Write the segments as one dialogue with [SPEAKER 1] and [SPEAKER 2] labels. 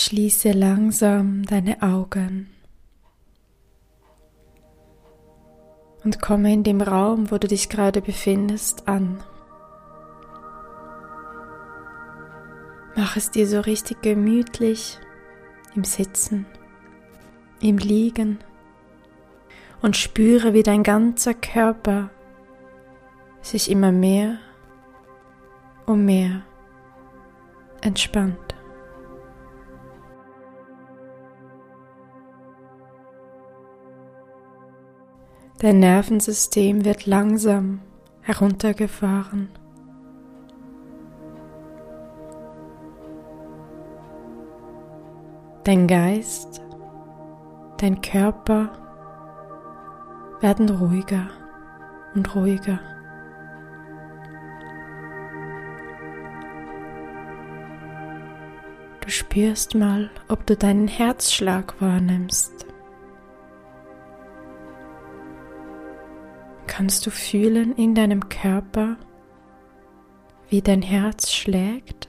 [SPEAKER 1] Schließe langsam deine Augen und komme in dem Raum, wo du dich gerade befindest, an. Mach es dir so richtig gemütlich im Sitzen, im Liegen und spüre, wie dein ganzer Körper sich immer mehr und mehr entspannt. Dein Nervensystem wird langsam heruntergefahren. Dein Geist, dein Körper werden ruhiger und ruhiger. Du spürst mal, ob du deinen Herzschlag wahrnimmst. Kannst du fühlen in deinem Körper, wie dein Herz schlägt?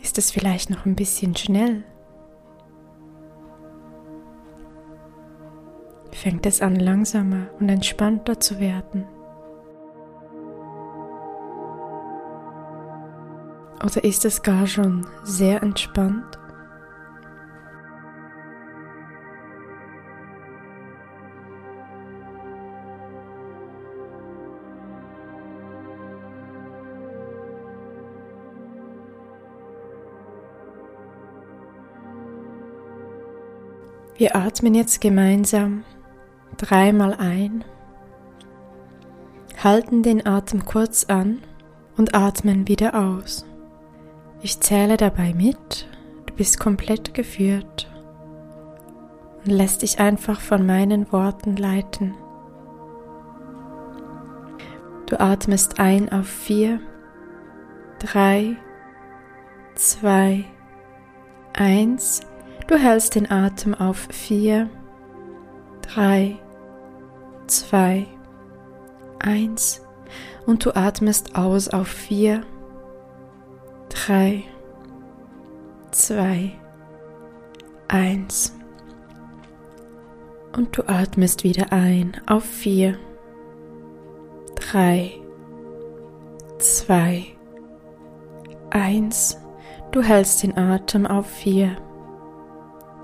[SPEAKER 1] Ist es vielleicht noch ein bisschen schnell? Fängt es an langsamer und entspannter zu werden? Oder ist es gar schon sehr entspannt? Wir atmen jetzt gemeinsam dreimal ein, halten den Atem kurz an und atmen wieder aus. Ich zähle dabei mit, du bist komplett geführt und lässt dich einfach von meinen Worten leiten. Du atmest ein auf vier, drei, zwei, eins. Du hältst den Atem auf 4, 3, 2, 1 und du atmest aus auf 4, 3, 2, 1 und du atmest wieder ein auf 4, 3, 2, 1. Du hältst den Atem auf 4,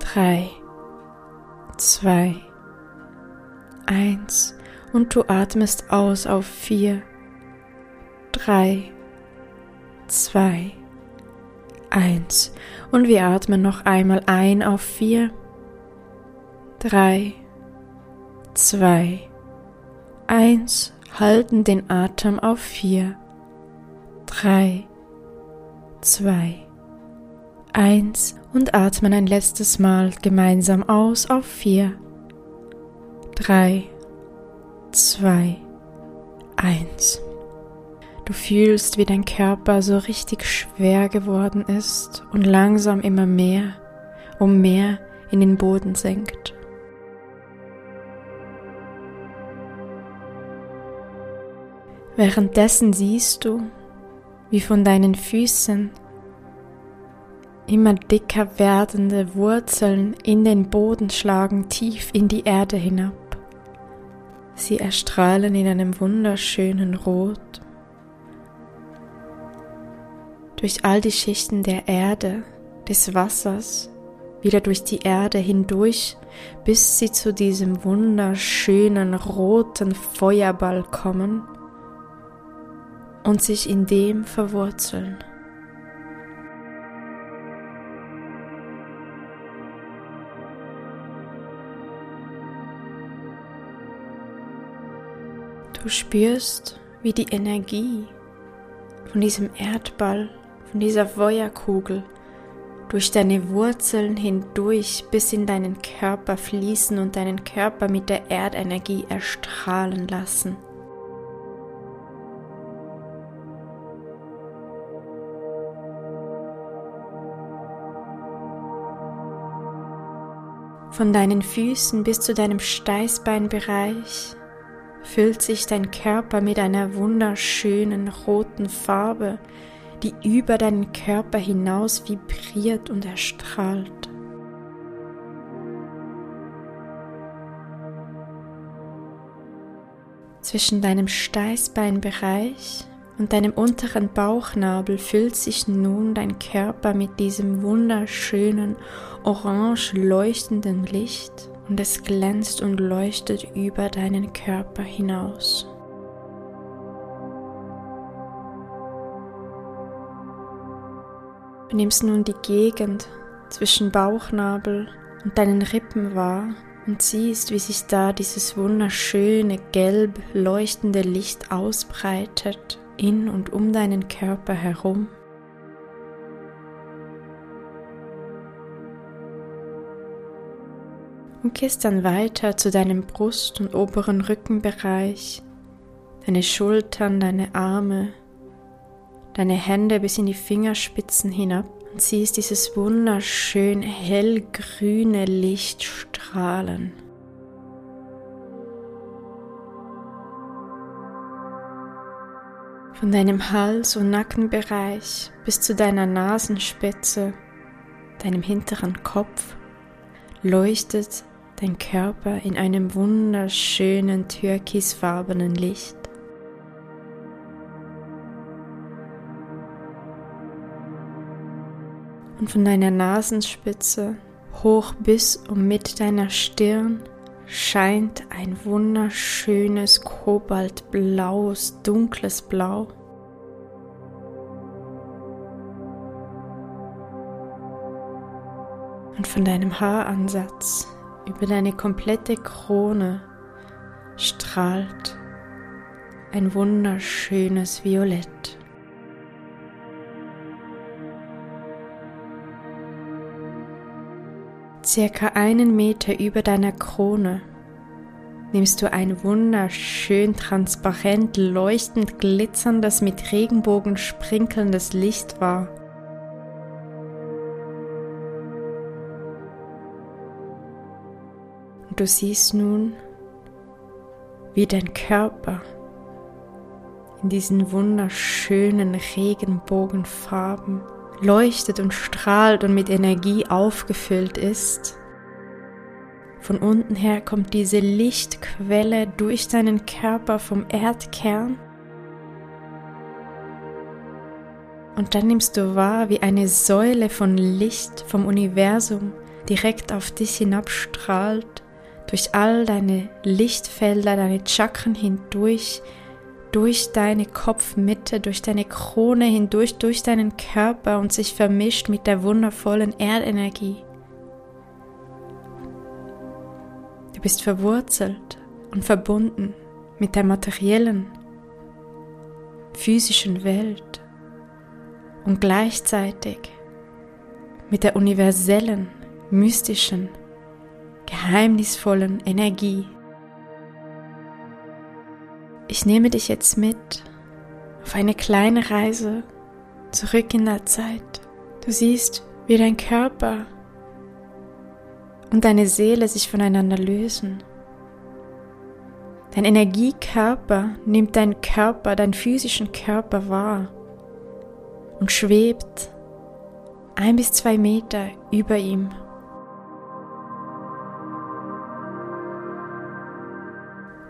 [SPEAKER 1] 3, 2, 1 und du atmest aus auf 4, 3, 2, 1 und wir atmen noch einmal ein auf 4, 3, 2, 1, halten den Atem auf 4, 3, 2, 1 und atmen ein letztes Mal gemeinsam aus auf 4, 3, 2, 1. Du fühlst, wie dein Körper so richtig schwer geworden ist und langsam immer mehr und mehr in den Boden senkt. Währenddessen siehst du, wie von deinen Füßen Immer dicker werdende Wurzeln in den Boden schlagen tief in die Erde hinab. Sie erstrahlen in einem wunderschönen Rot. Durch all die Schichten der Erde, des Wassers, wieder durch die Erde hindurch, bis sie zu diesem wunderschönen roten Feuerball kommen und sich in dem verwurzeln. Du spürst, wie die Energie von diesem Erdball, von dieser Feuerkugel durch deine Wurzeln hindurch bis in deinen Körper fließen und deinen Körper mit der Erdenergie erstrahlen lassen. Von deinen Füßen bis zu deinem Steißbeinbereich füllt sich dein Körper mit einer wunderschönen roten Farbe, die über deinen Körper hinaus vibriert und erstrahlt. Zwischen deinem Steißbeinbereich und deinem unteren Bauchnabel füllt sich nun dein Körper mit diesem wunderschönen, orange leuchtenden Licht und es glänzt und leuchtet über deinen Körper hinaus. Du nimmst nun die Gegend zwischen Bauchnabel und deinen Rippen wahr und siehst, wie sich da dieses wunderschöne gelb leuchtende Licht ausbreitet in und um deinen Körper herum. Und gehst dann weiter zu deinem Brust- und oberen Rückenbereich, deine Schultern, deine Arme, deine Hände bis in die Fingerspitzen hinab und siehst dieses wunderschön hellgrüne Licht strahlen. Von deinem Hals- und Nackenbereich bis zu deiner Nasenspitze, deinem hinteren Kopf, leuchtet dein Körper in einem wunderschönen türkisfarbenen Licht. und von deiner Nasenspitze hoch bis und mit deiner Stirn scheint ein wunderschönes kobaltblaues, dunkles Blau. Und von deinem Haaransatz über deine komplette Krone strahlt ein wunderschönes Violett. Circa einen Meter über deiner Krone nimmst du ein wunderschön transparent, leuchtend glitzerndes, mit Regenbogen sprinkelndes Licht wahr. Und du siehst nun, wie dein Körper in diesen wunderschönen Regenbogenfarben leuchtet und strahlt und mit Energie aufgefüllt ist. Von unten her kommt diese Lichtquelle durch deinen Körper vom Erdkern. Und dann nimmst du wahr, wie eine Säule von Licht vom Universum direkt auf dich hinabstrahlt, durch all deine Lichtfelder, deine Chakren hindurch, durch deine Kopfmitte, durch deine Krone hindurch, durch deinen Körper und sich vermischt mit der wundervollen Erdenergie. Du bist verwurzelt und verbunden mit der materiellen, physischen Welt und gleichzeitig mit der universellen, mystischen, geheimnisvollen Energie ich nehme dich jetzt mit auf eine kleine Reise zurück in der Zeit. Du siehst, wie dein Körper und deine Seele sich voneinander lösen. Dein Energiekörper nimmt deinen Körper, deinen physischen Körper wahr und schwebt ein bis zwei Meter über ihm.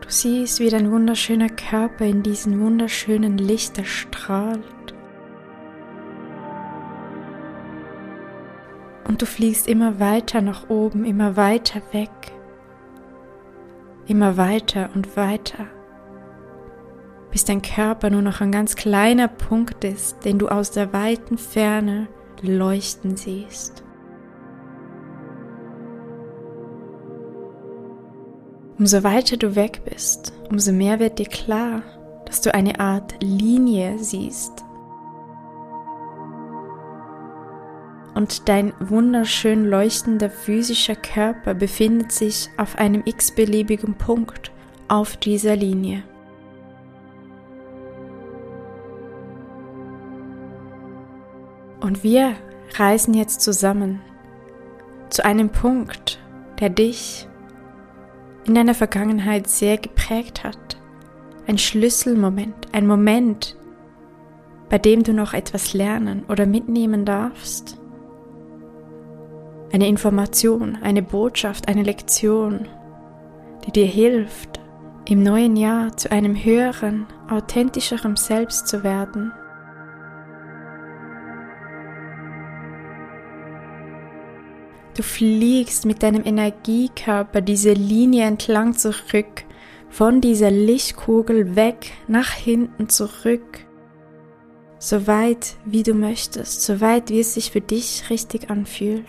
[SPEAKER 1] Siehst, wie dein wunderschöner Körper in diesen wunderschönen Licht erstrahlt. Und du fliegst immer weiter nach oben, immer weiter weg, immer weiter und weiter, bis dein Körper nur noch ein ganz kleiner Punkt ist, den du aus der weiten Ferne leuchten siehst. Umso weiter du weg bist, umso mehr wird dir klar, dass du eine Art Linie siehst. Und dein wunderschön leuchtender physischer Körper befindet sich auf einem x-beliebigen Punkt auf dieser Linie. Und wir reisen jetzt zusammen zu einem Punkt, der dich in deiner Vergangenheit sehr geprägt hat. Ein Schlüsselmoment, ein Moment, bei dem du noch etwas lernen oder mitnehmen darfst? Eine Information, eine Botschaft, eine Lektion, die dir hilft, im neuen Jahr zu einem höheren, authentischeren Selbst zu werden. Du fliegst mit deinem Energiekörper diese Linie entlang zurück, von dieser Lichtkugel weg, nach hinten zurück, so weit wie du möchtest, so weit wie es sich für dich richtig anfühlt.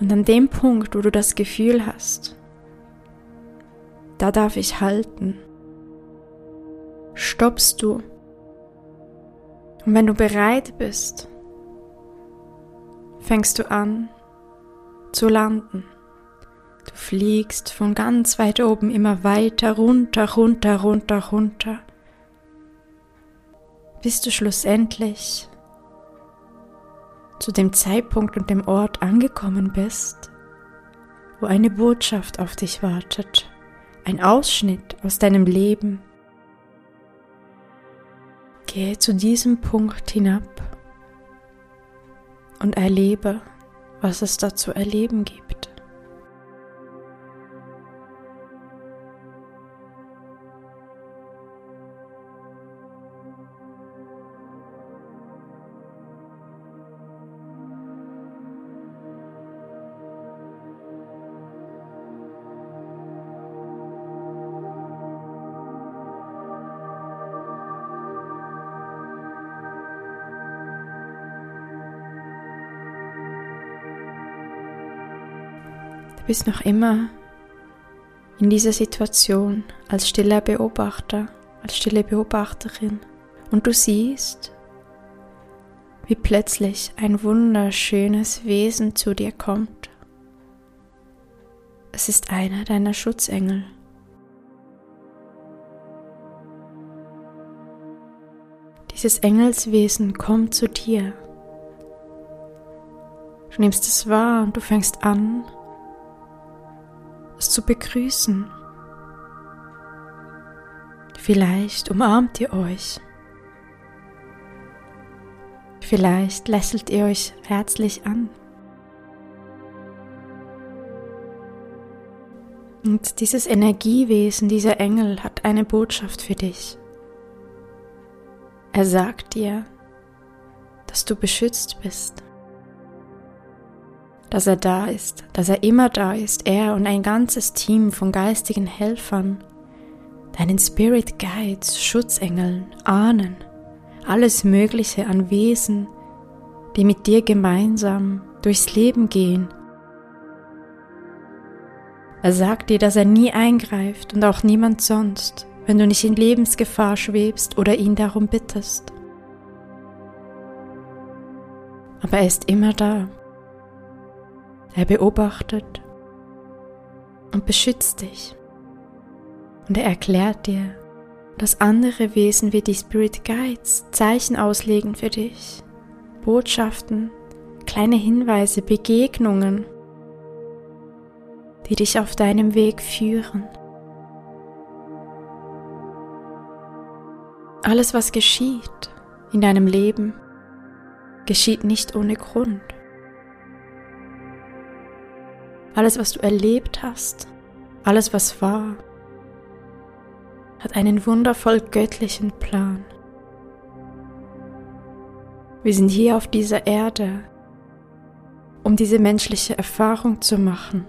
[SPEAKER 1] Und an dem Punkt, wo du das Gefühl hast, da darf ich halten, stoppst du. Und wenn du bereit bist, fängst du an zu landen. Du fliegst von ganz weit oben immer weiter runter, runter, runter, runter, bis du schlussendlich zu dem Zeitpunkt und dem Ort angekommen bist, wo eine Botschaft auf dich wartet, ein Ausschnitt aus deinem Leben. Gehe zu diesem Punkt hinab und erlebe, was es da zu erleben gibt. Bist noch immer in dieser Situation als stiller Beobachter, als stille Beobachterin und du siehst, wie plötzlich ein wunderschönes Wesen zu dir kommt. Es ist einer deiner Schutzengel. Dieses Engelswesen kommt zu dir. Du nimmst es wahr und du fängst an, zu begrüßen. Vielleicht umarmt ihr euch. Vielleicht lächelt ihr euch herzlich an. Und dieses Energiewesen, dieser Engel hat eine Botschaft für dich. Er sagt dir, dass du beschützt bist dass er da ist, dass er immer da ist, er und ein ganzes Team von geistigen Helfern, deinen Spirit Guides, Schutzengeln, Ahnen, alles Mögliche an Wesen, die mit dir gemeinsam durchs Leben gehen. Er sagt dir, dass er nie eingreift und auch niemand sonst, wenn du nicht in Lebensgefahr schwebst oder ihn darum bittest. Aber er ist immer da er beobachtet und beschützt dich. Und er erklärt dir, dass andere Wesen wie die Spirit Guides Zeichen auslegen für dich, Botschaften, kleine Hinweise, Begegnungen, die dich auf deinem Weg führen. Alles, was geschieht in deinem Leben, geschieht nicht ohne Grund. Alles, was du erlebt hast, alles, was war, hat einen wundervoll göttlichen Plan. Wir sind hier auf dieser Erde, um diese menschliche Erfahrung zu machen.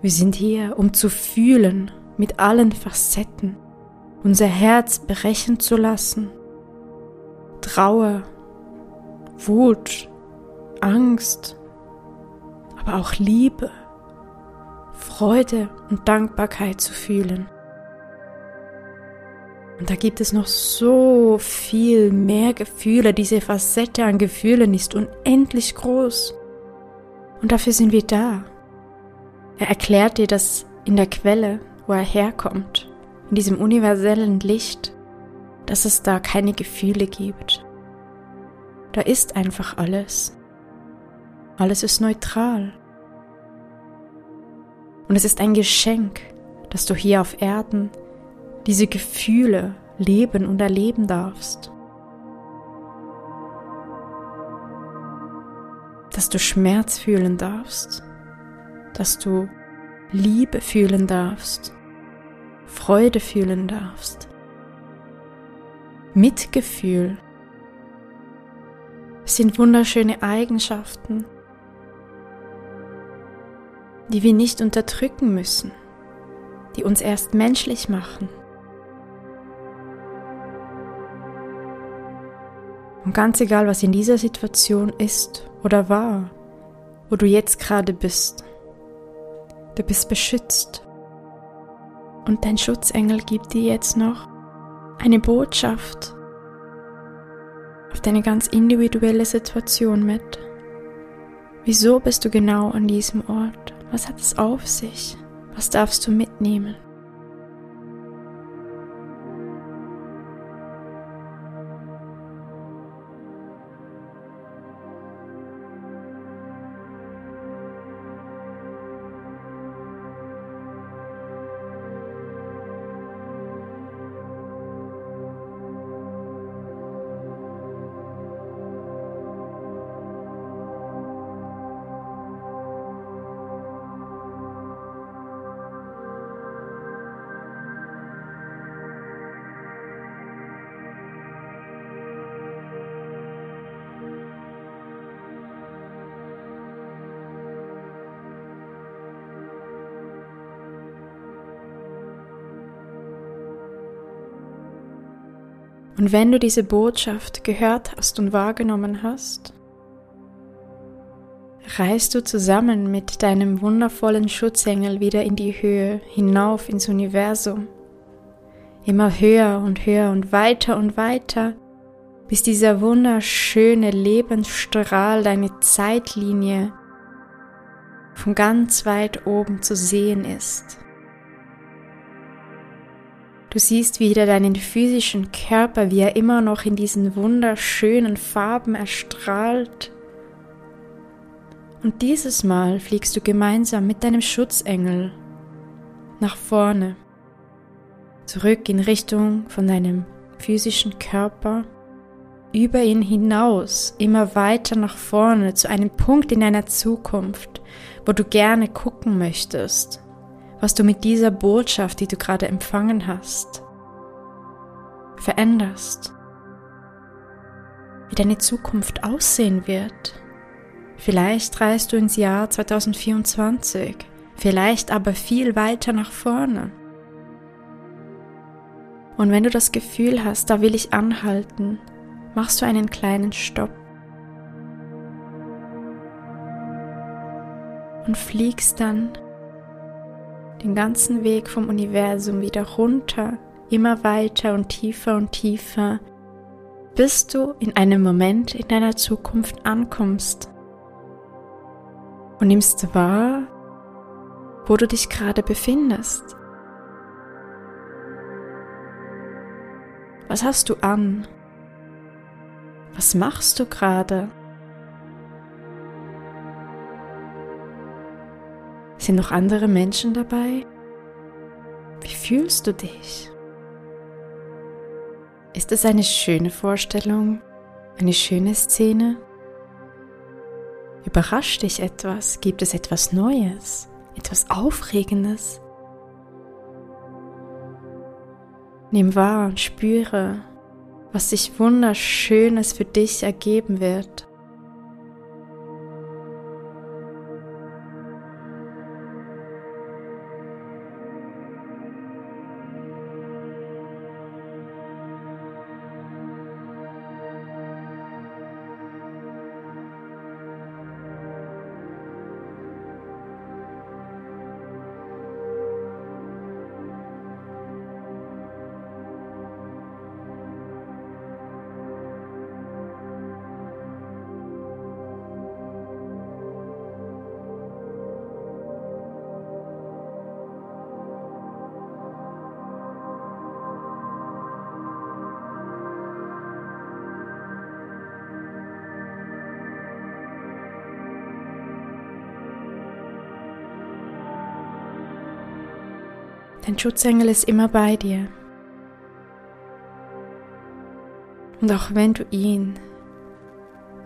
[SPEAKER 1] Wir sind hier, um zu fühlen mit allen Facetten, unser Herz brechen zu lassen. Trauer, Wut, Angst, aber auch Liebe, Freude und Dankbarkeit zu fühlen. Und da gibt es noch so viel mehr Gefühle. Diese Facette an Gefühlen ist unendlich groß. Und dafür sind wir da. Er erklärt dir das in der Quelle, wo er herkommt, in diesem universellen Licht, dass es da keine Gefühle gibt. Da ist einfach alles. Alles ist neutral. Und es ist ein Geschenk, dass du hier auf Erden diese Gefühle leben und erleben darfst. Dass du Schmerz fühlen darfst, dass du Liebe fühlen darfst, Freude fühlen darfst, Mitgefühl. Sind wunderschöne Eigenschaften, die wir nicht unterdrücken müssen, die uns erst menschlich machen. Und ganz egal, was in dieser Situation ist oder war, wo du jetzt gerade bist, du bist beschützt. Und dein Schutzengel gibt dir jetzt noch eine Botschaft auf deine ganz individuelle Situation mit. Wieso bist du genau an diesem Ort? Was hat es auf sich? Was darfst du mitnehmen? Und wenn du diese Botschaft gehört hast und wahrgenommen hast, reist du zusammen mit deinem wundervollen Schutzengel wieder in die Höhe, hinauf ins Universum. Immer höher und höher und weiter und weiter, bis dieser wunderschöne Lebensstrahl, deine Zeitlinie von ganz weit oben zu sehen ist. Du siehst wieder deinen physischen Körper, wie er immer noch in diesen wunderschönen Farben erstrahlt. Und dieses Mal fliegst du gemeinsam mit deinem Schutzengel nach vorne, zurück in Richtung von deinem physischen Körper, über ihn hinaus, immer weiter nach vorne zu einem Punkt in deiner Zukunft, wo du gerne gucken möchtest was du mit dieser Botschaft, die du gerade empfangen hast, veränderst, wie deine Zukunft aussehen wird. Vielleicht reist du ins Jahr 2024, vielleicht aber viel weiter nach vorne. Und wenn du das Gefühl hast, da will ich anhalten, machst du einen kleinen Stopp und fliegst dann den ganzen Weg vom Universum wieder runter, immer weiter und tiefer und tiefer, bis du in einem Moment in deiner Zukunft ankommst und nimmst wahr, wo du dich gerade befindest. Was hast du an? Was machst du gerade? Sind noch andere Menschen dabei? Wie fühlst du dich? Ist es eine schöne Vorstellung? Eine schöne Szene? Überrascht dich etwas? Gibt es etwas Neues? Etwas Aufregendes? Nimm wahr und spüre, was sich Wunderschönes für dich ergeben wird. Dein Schutzengel ist immer bei dir. Und auch wenn du ihn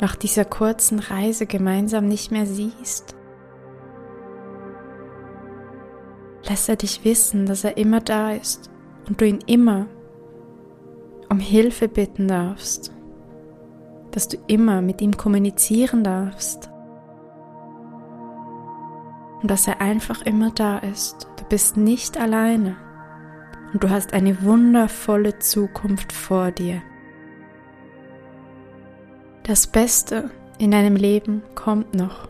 [SPEAKER 1] nach dieser kurzen Reise gemeinsam nicht mehr siehst, lässt er dich wissen, dass er immer da ist und du ihn immer um Hilfe bitten darfst, dass du immer mit ihm kommunizieren darfst und dass er einfach immer da ist. Bist nicht alleine und du hast eine wundervolle Zukunft vor dir. Das Beste in deinem Leben kommt noch.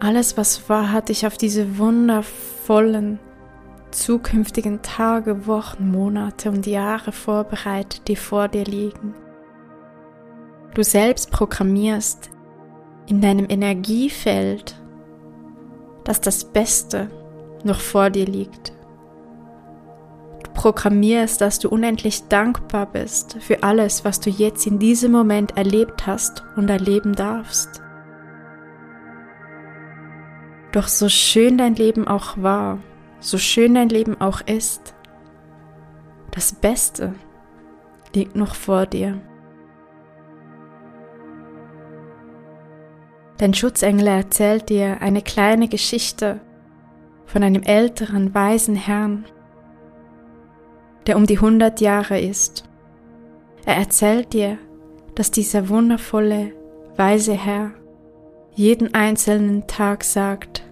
[SPEAKER 1] Alles, was war, hat dich auf diese wundervollen zukünftigen Tage, Wochen, Monate und Jahre vorbereitet, die vor dir liegen. Du selbst programmierst in deinem Energiefeld, dass das Beste noch vor dir liegt. Du programmierst, dass du unendlich dankbar bist für alles, was du jetzt in diesem Moment erlebt hast und erleben darfst. Doch so schön dein Leben auch war, so schön dein Leben auch ist, das Beste liegt noch vor dir. Dein Schutzengel erzählt dir eine kleine Geschichte von einem älteren, weisen Herrn, der um die hundert Jahre ist. Er erzählt dir, dass dieser wundervolle, weise Herr jeden einzelnen Tag sagt,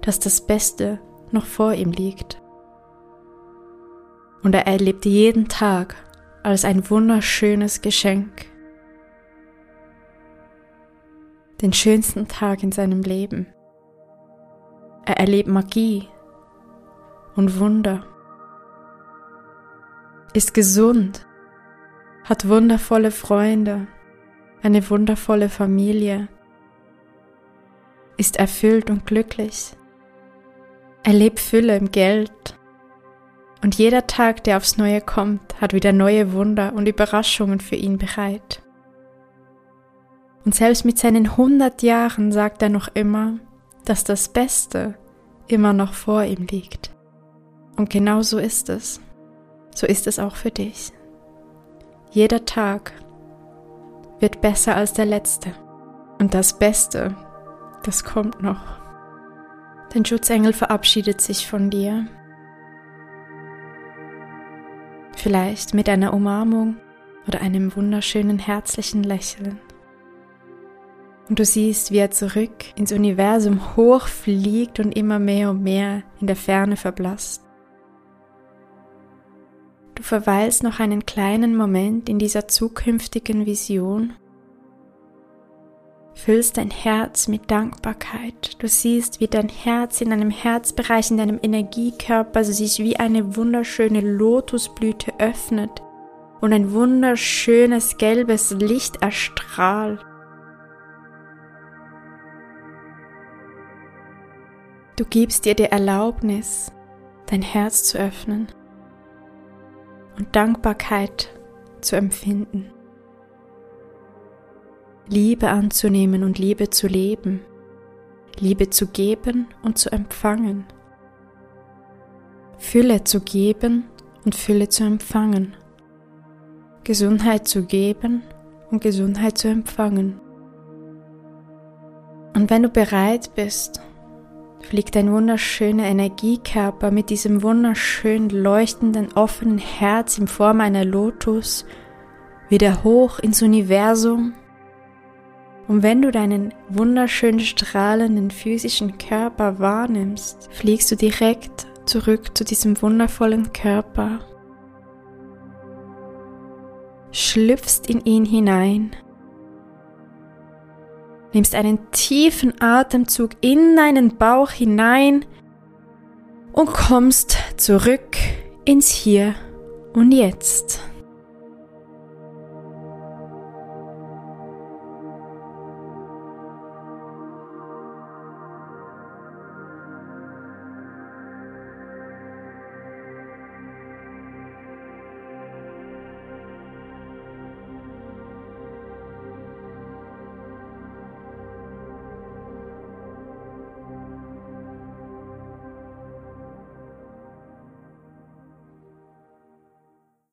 [SPEAKER 1] dass das Beste noch vor ihm liegt. Und er erlebt jeden Tag als ein wunderschönes Geschenk. Den schönsten Tag in seinem Leben. Er erlebt Magie und Wunder. Ist gesund, hat wundervolle Freunde, eine wundervolle Familie, ist erfüllt und glücklich Erleb Fülle im Geld. Und jeder Tag, der aufs Neue kommt, hat wieder neue Wunder und Überraschungen für ihn bereit. Und selbst mit seinen hundert Jahren sagt er noch immer, dass das Beste immer noch vor ihm liegt. Und genau so ist es. So ist es auch für dich. Jeder Tag wird besser als der letzte. Und das Beste, das kommt noch. Dein Schutzengel verabschiedet sich von dir. Vielleicht mit einer Umarmung oder einem wunderschönen herzlichen Lächeln. Und du siehst, wie er zurück ins Universum hochfliegt und immer mehr und mehr in der Ferne verblasst. Du verweilst noch einen kleinen Moment in dieser zukünftigen Vision füllst dein Herz mit Dankbarkeit. Du siehst, wie dein Herz in deinem Herzbereich, in deinem Energiekörper sich wie eine wunderschöne Lotusblüte öffnet und ein wunderschönes gelbes Licht erstrahlt. Du gibst dir die Erlaubnis, dein Herz zu öffnen und Dankbarkeit zu empfinden. Liebe anzunehmen und Liebe zu leben, Liebe zu geben und zu empfangen, Fülle zu geben und Fülle zu empfangen, Gesundheit zu geben und Gesundheit zu empfangen. Und wenn du bereit bist, fliegt dein wunderschöner Energiekörper mit diesem wunderschön leuchtenden offenen Herz in Form einer Lotus wieder hoch ins Universum. Und wenn du deinen wunderschön strahlenden physischen Körper wahrnimmst, fliegst du direkt zurück zu diesem wundervollen Körper, schlüpfst in ihn hinein, nimmst einen tiefen Atemzug in deinen Bauch hinein und kommst zurück ins Hier und Jetzt.